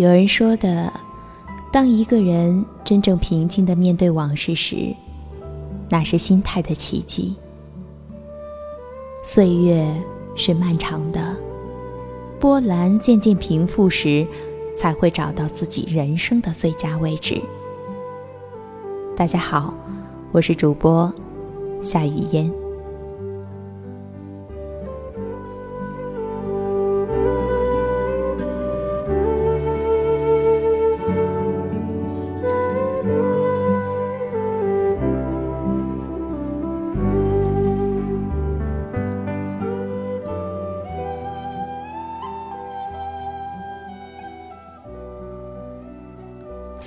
有人说的，当一个人真正平静的面对往事时，那是心态的奇迹。岁月是漫长的，波澜渐渐平复时，才会找到自己人生的最佳位置。大家好，我是主播夏雨嫣。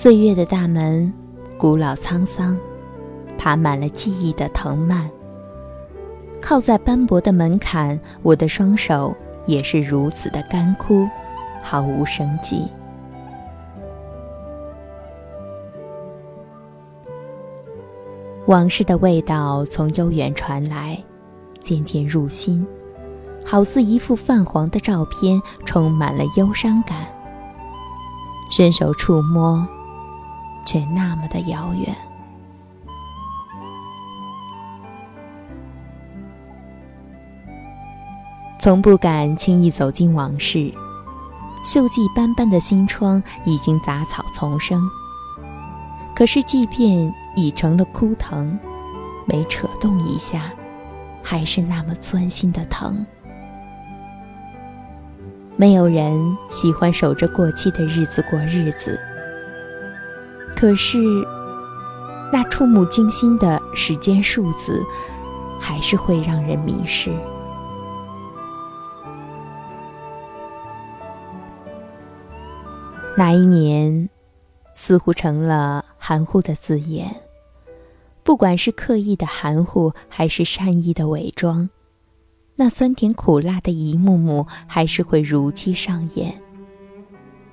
岁月的大门，古老沧桑，爬满了记忆的藤蔓。靠在斑驳的门槛，我的双手也是如此的干枯，毫无生机。往事的味道从悠远传来，渐渐入心，好似一幅泛黄的照片，充满了忧伤感。伸手触摸。却那么的遥远。从不敢轻易走进往事，锈迹斑斑的心窗已经杂草丛生。可是，即便已成了枯藤，每扯动一下，还是那么钻心的疼。没有人喜欢守着过期的日子过日子。可是，那触目惊心的时间数字，还是会让人迷失。那一年，似乎成了含糊的字眼。不管是刻意的含糊，还是善意的伪装，那酸甜苦辣的一幕幕，还是会如期上演。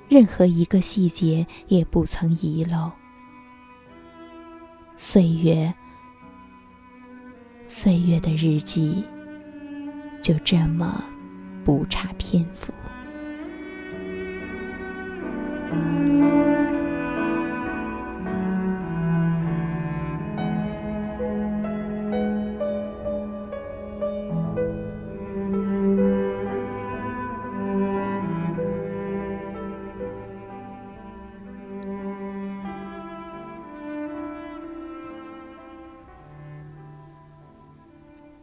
任何一个细节也不曾遗漏。岁月，岁月的日记，就这么不差篇幅。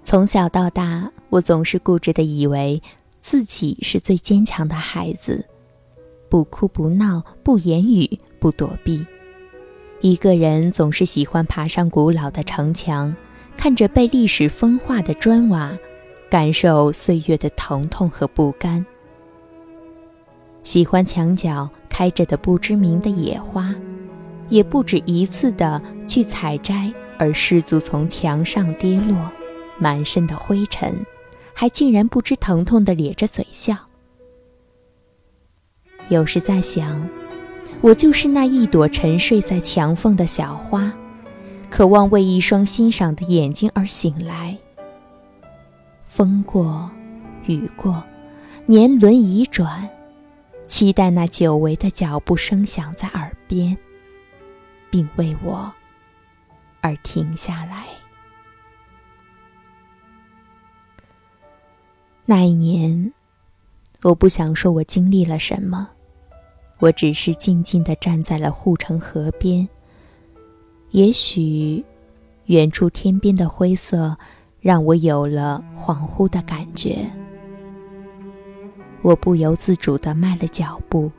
从小到大，我总是固执的以为自己是最坚强的孩子，不哭不闹不言语不躲避，一个人总是喜欢爬上古老的城墙，看着被历史风化的砖瓦，感受岁月的疼痛和不甘。喜欢墙角开着的不知名的野花，也不止一次的去采摘，而失足从墙上跌落。满身的灰尘，还竟然不知疼痛的咧着嘴笑。有时在想，我就是那一朵沉睡在墙缝的小花，渴望为一双欣赏的眼睛而醒来。风过，雨过，年轮已转，期待那久违的脚步声响在耳边，并为我而停下来。那一年，我不想说我经历了什么，我只是静静地站在了护城河边。也许，远处天边的灰色让我有了恍惚的感觉。我不由自主地迈了脚步，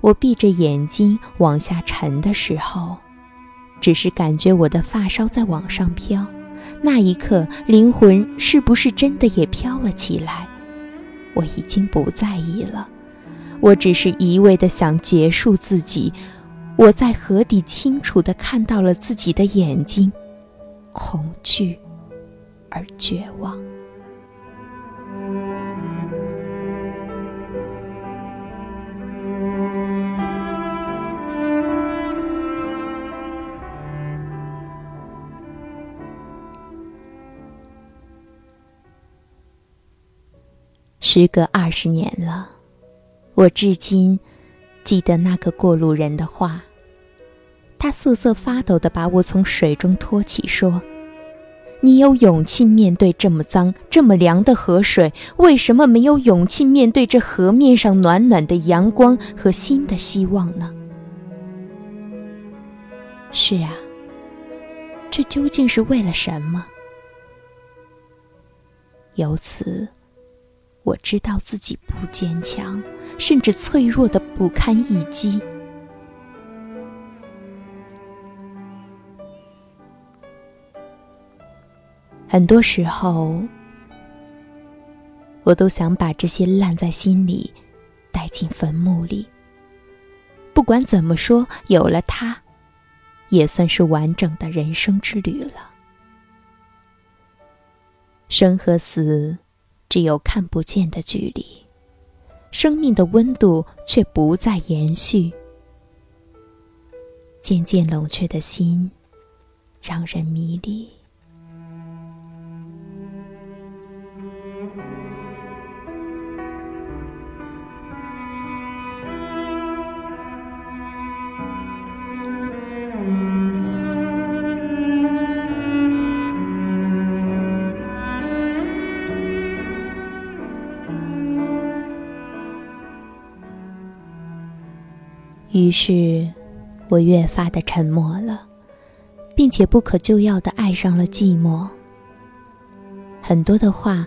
我闭着眼睛往下沉的时候，只是感觉我的发梢在往上飘。那一刻，灵魂是不是真的也飘了起来？我已经不在意了，我只是一味的想结束自己。我在河底清楚的看到了自己的眼睛，恐惧而绝望。时隔二十年了，我至今记得那个过路人的话。他瑟瑟发抖地把我从水中托起，说：“你有勇气面对这么脏、这么凉的河水，为什么没有勇气面对这河面上暖暖的阳光和新的希望呢？”是啊，这究竟是为了什么？由此，我知道自己不坚强，甚至脆弱的不堪一击。很多时候，我都想把这些烂在心里，带进坟墓里。不管怎么说，有了它，也算是完整的人生之旅了。生和死，只有看不见的距离，生命的温度却不再延续。渐渐冷却的心，让人迷离。于是，我越发的沉默了，并且不可救药的爱上了寂寞。很多的话，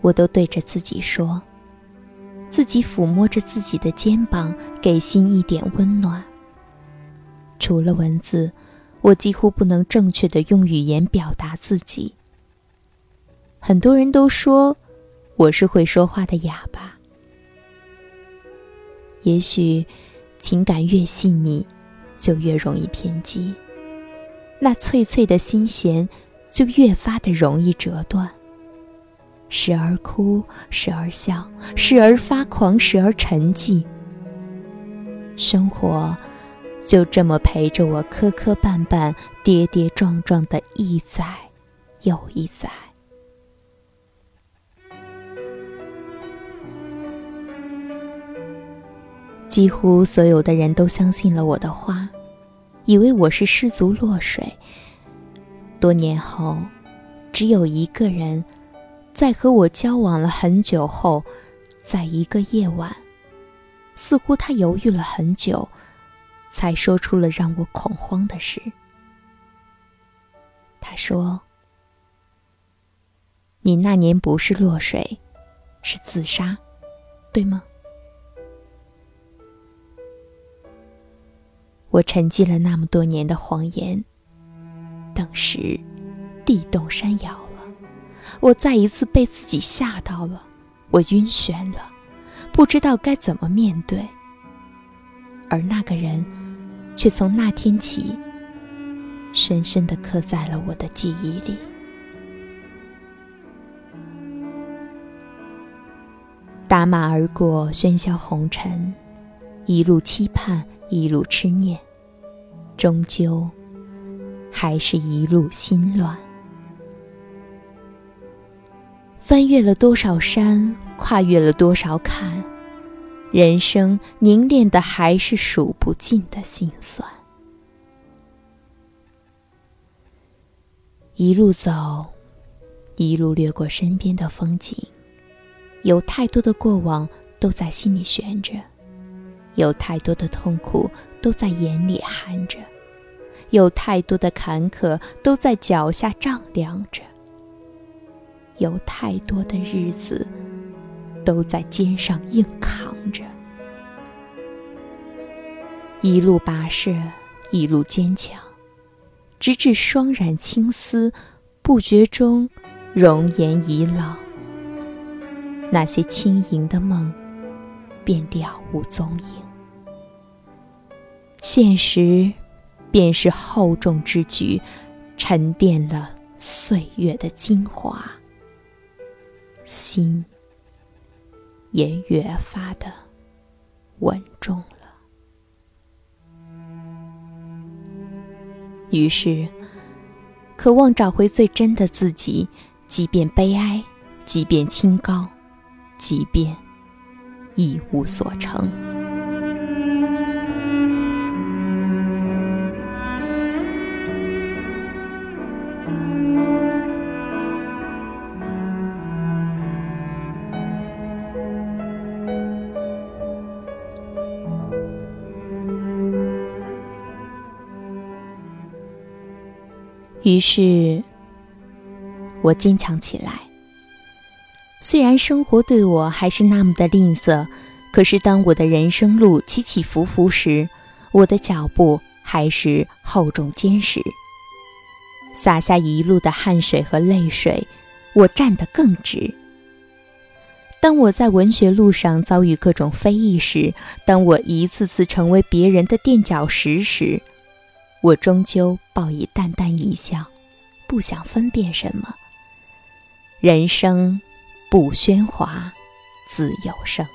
我都对着自己说，自己抚摸着自己的肩膀，给心一点温暖。除了文字，我几乎不能正确的用语言表达自己。很多人都说，我是会说话的哑巴。也许。情感越细腻，就越容易偏激。那脆脆的心弦，就越发的容易折断。时而哭，时而笑，时而发狂，时而沉寂。生活就这么陪着我磕磕绊绊、跌跌撞撞的一载又一载。几乎所有的人都相信了我的话，以为我是失足落水。多年后，只有一个人，在和我交往了很久后，在一个夜晚，似乎他犹豫了很久，才说出了让我恐慌的事。他说：“你那年不是落水，是自杀，对吗？”我沉寂了那么多年的谎言，顿时地动山摇了。我再一次被自己吓到了，我晕眩了，不知道该怎么面对。而那个人，却从那天起，深深的刻在了我的记忆里。打马而过，喧嚣红尘，一路期盼，一路痴念。终究，还是一路心乱。翻越了多少山，跨越了多少坎，人生凝练的还是数不尽的心酸。一路走，一路掠过身边的风景，有太多的过往都在心里悬着。有太多的痛苦都在眼里含着，有太多的坎坷都在脚下丈量着，有太多的日子都在肩上硬扛着。一路跋涉，一路坚强，直至霜染青丝，不觉中容颜已老。那些轻盈的梦，便了无踪影。现实，便是厚重之举，沉淀了岁月的精华，心也越发的稳重了。于是，渴望找回最真的自己，即便悲哀，即便清高，即便一无所成。于是，我坚强起来。虽然生活对我还是那么的吝啬，可是当我的人生路起起伏伏时，我的脚步还是厚重坚实。洒下一路的汗水和泪水，我站得更直。当我在文学路上遭遇各种非议时，当我一次次成为别人的垫脚石时，我终究报以淡淡一笑，不想分辨什么。人生不喧哗，自有声。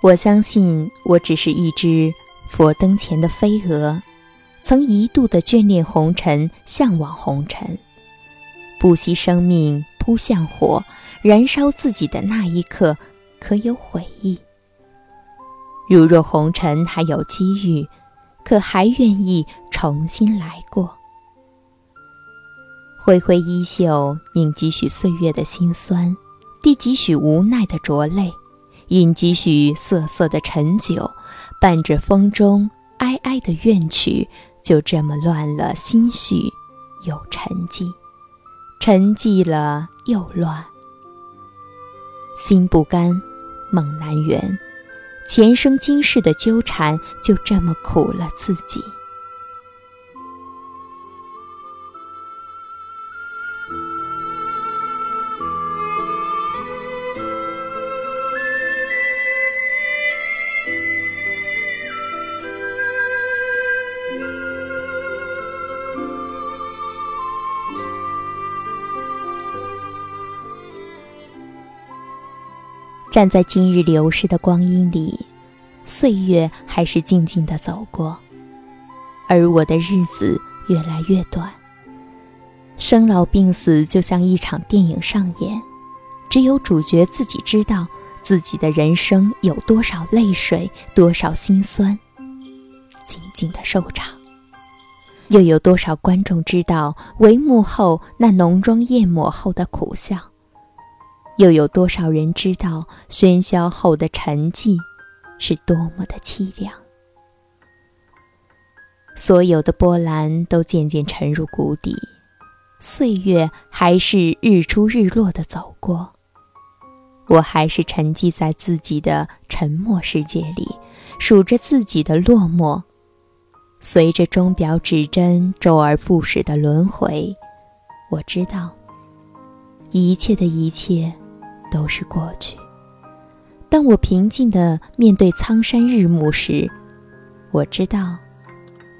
我相信，我只是一只佛灯前的飞蛾，曾一度的眷恋红尘，向往红尘，不惜生命。扑向火，燃烧自己的那一刻，可有悔意？如若红尘还有机遇，可还愿意重新来过？挥挥衣袖，饮几许岁月的辛酸，滴几许无奈的浊泪，饮几许涩涩的陈酒，伴着风中哀哀的怨曲，就这么乱了心绪，又沉寂。沉寂了又乱，心不甘，梦难圆，前生今世的纠缠就这么苦了自己。站在今日流逝的光阴里，岁月还是静静的走过，而我的日子越来越短。生老病死就像一场电影上演，只有主角自己知道自己的人生有多少泪水，多少心酸，静静的收场。又有多少观众知道帷幕后那浓妆艳抹后的苦笑？又有多少人知道喧嚣后的沉寂是多么的凄凉？所有的波澜都渐渐沉入谷底，岁月还是日出日落的走过，我还是沉寂在自己的沉默世界里，数着自己的落寞，随着钟表指针周而复始的轮回，我知道一切的一切。都是过去。当我平静的面对苍山日暮时，我知道，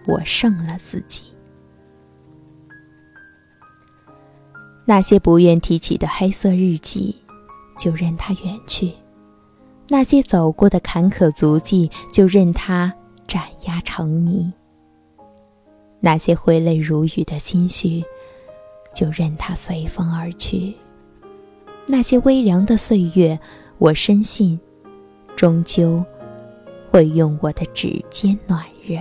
我胜了自己。那些不愿提起的黑色日记，就任它远去；那些走过的坎坷足迹，就任它斩压成泥；那些挥泪如雨的心绪，就任它随风而去。那些微凉的岁月，我深信，终究会用我的指尖暖热。